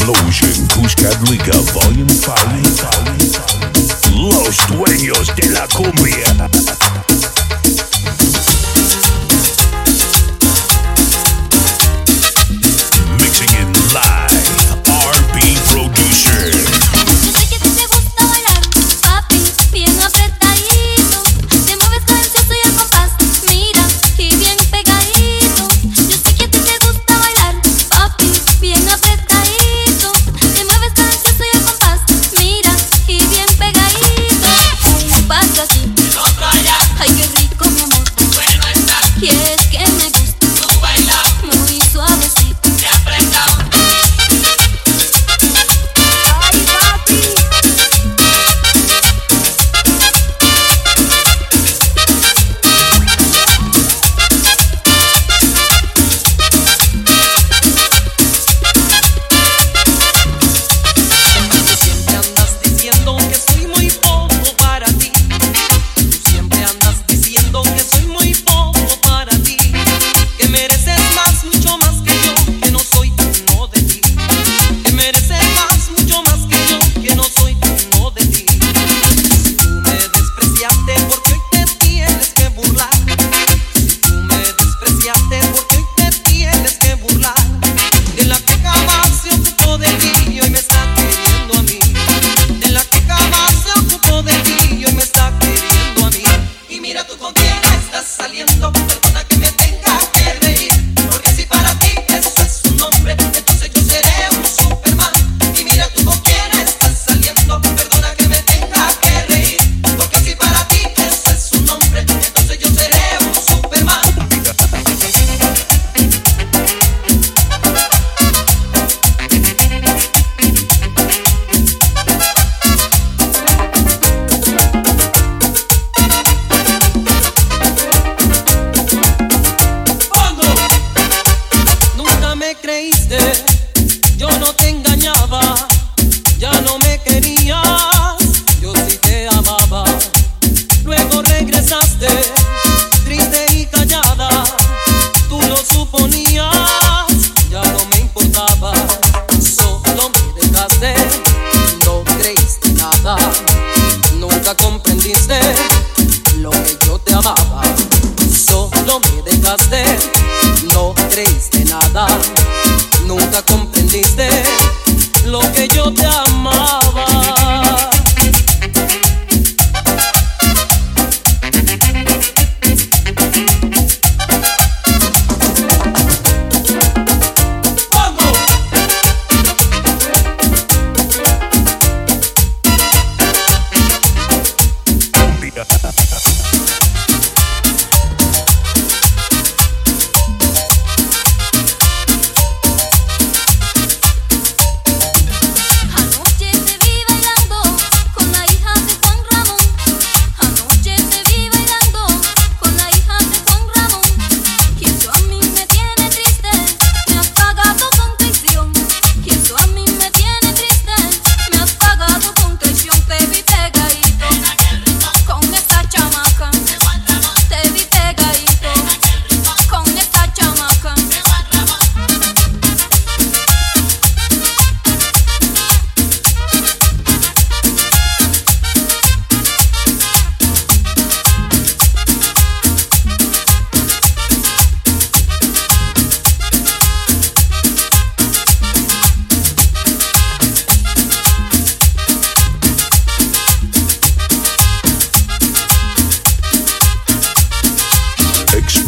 Explosion. Cuscablica Volume 5 Los dueños de la cumbia.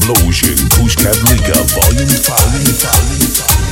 Explosion, Pushcat Liga, Volume 5. Volume 5.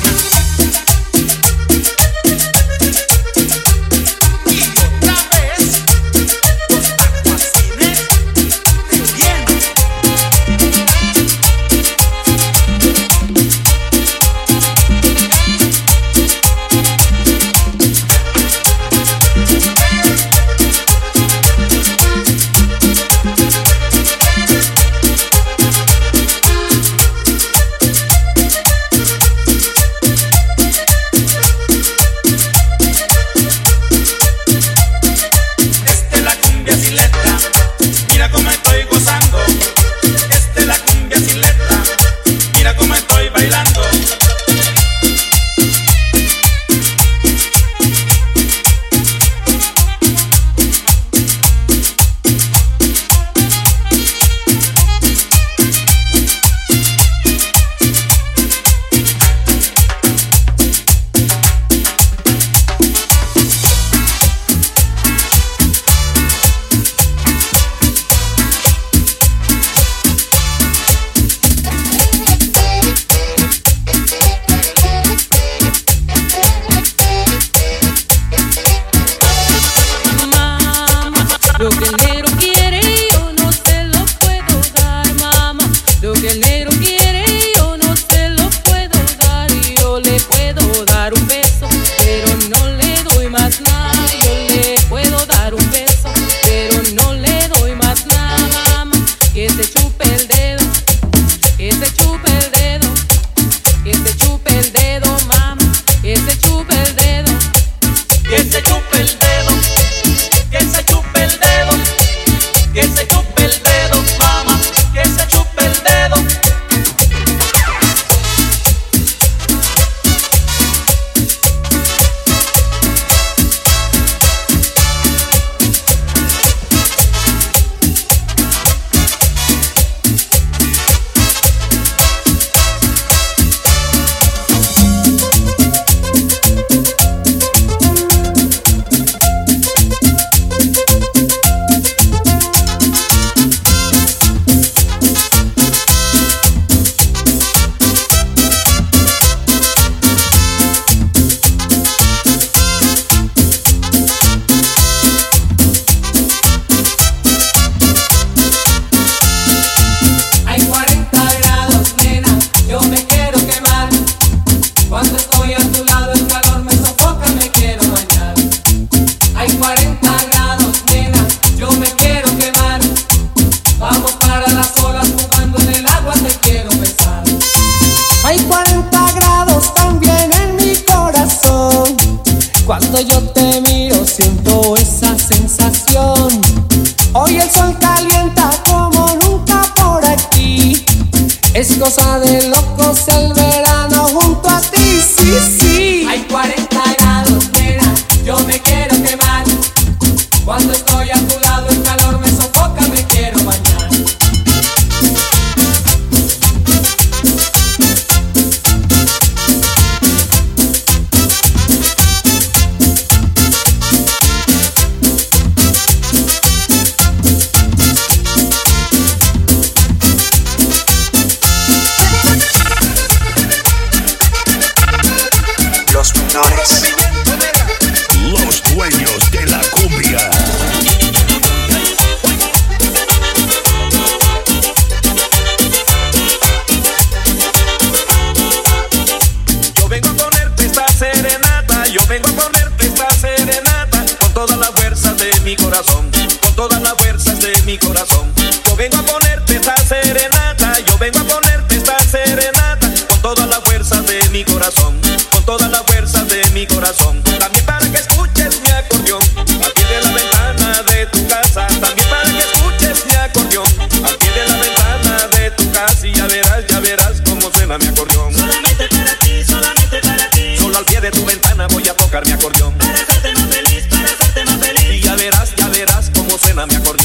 corazón. Yo vengo a ponerte esta serenata, yo vengo a ponerte esta serenata, con todas las fuerzas de mi corazón, con todas las fuerzas de mi corazón. También para que escuches mi acordeón, al pie de la ventana de tu casa. También para que escuches mi acordeón, al pie de la ventana de tu casa. Y ya verás, ya verás cómo suena mi acordeón. Solamente para ti, solamente para ti. Solo al pie de tu ventana voy a tocar mi acordeón. Para hacerte más feliz, para hacerte más feliz. Y ya verás, ya verás cómo suena mi acordeón.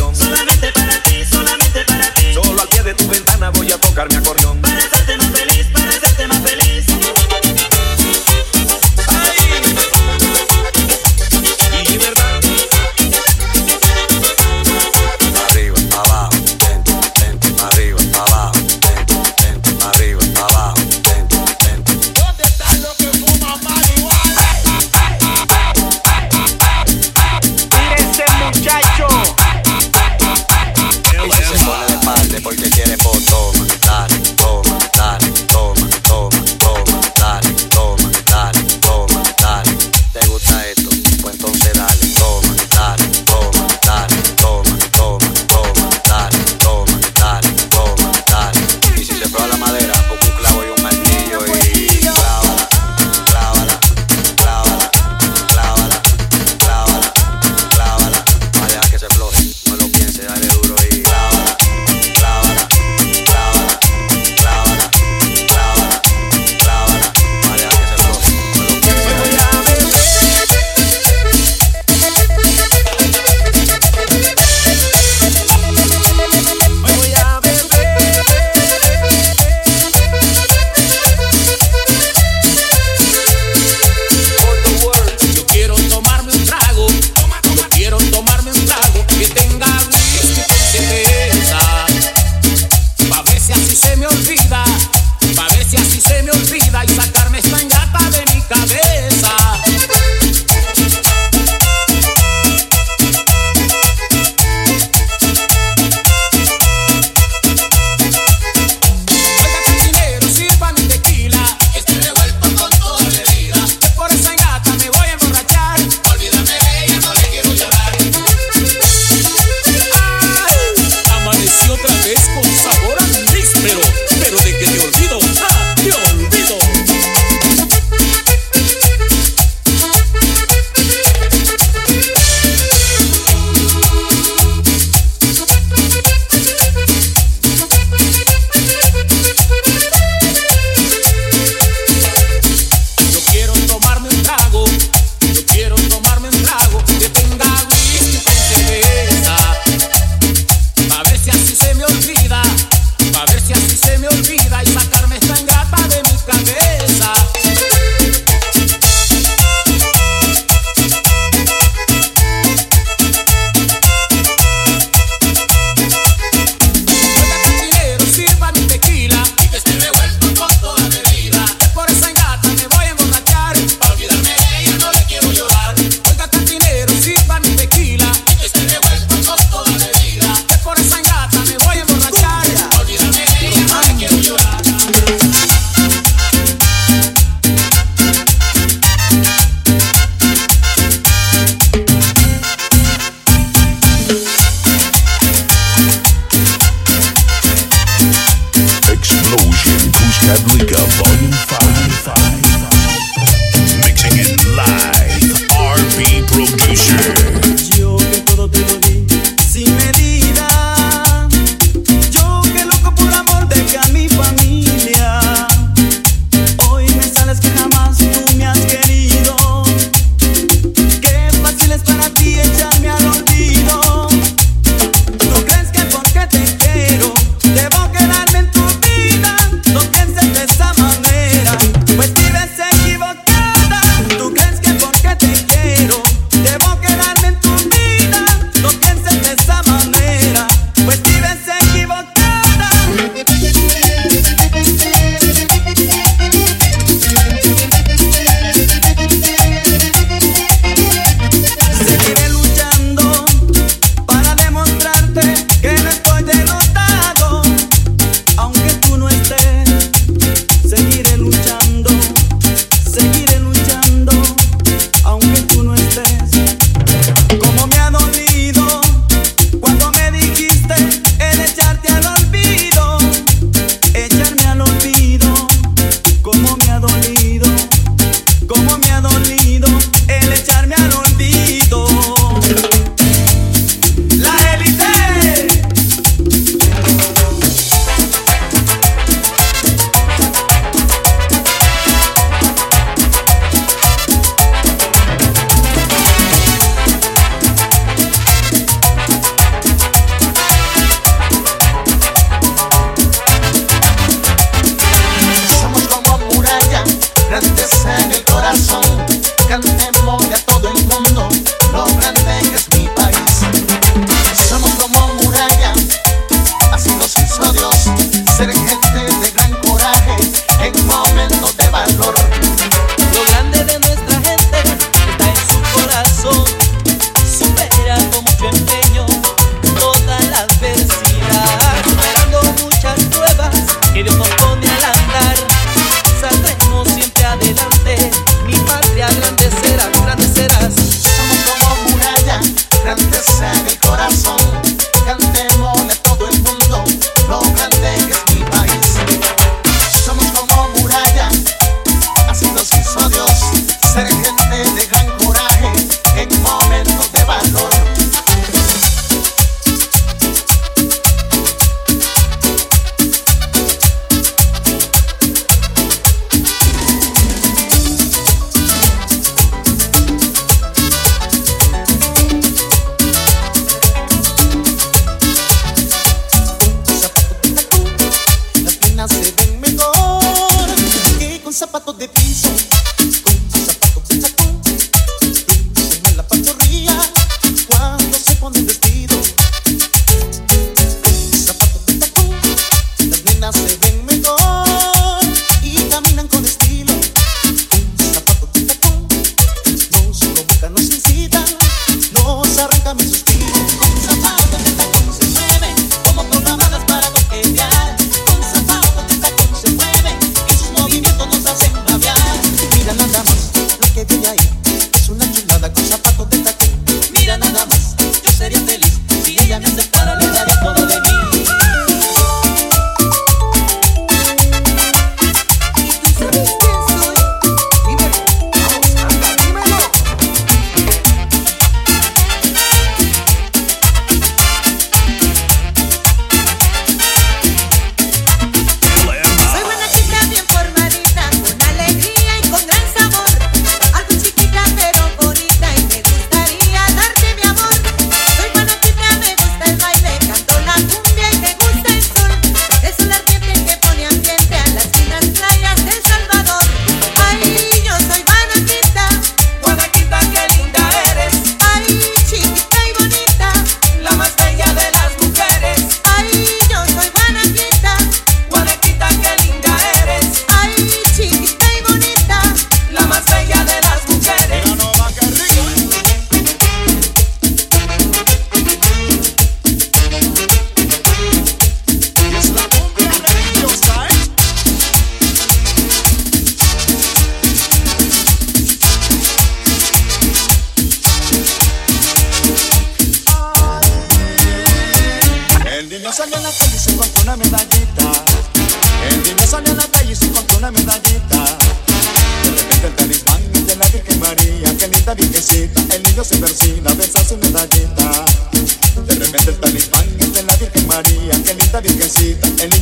me ha dolido.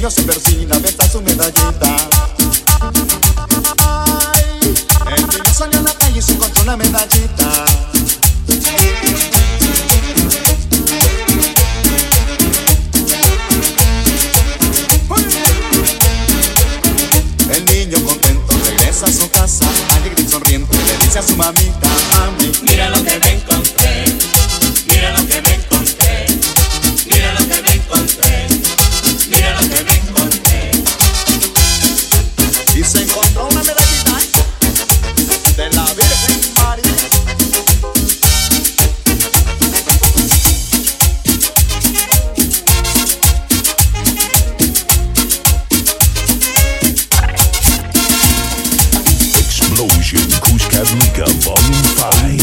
yo soy vecina de esta su medallita. Ay, el que yo salió a la calle y se encontró una medallita. Jazz Volume 5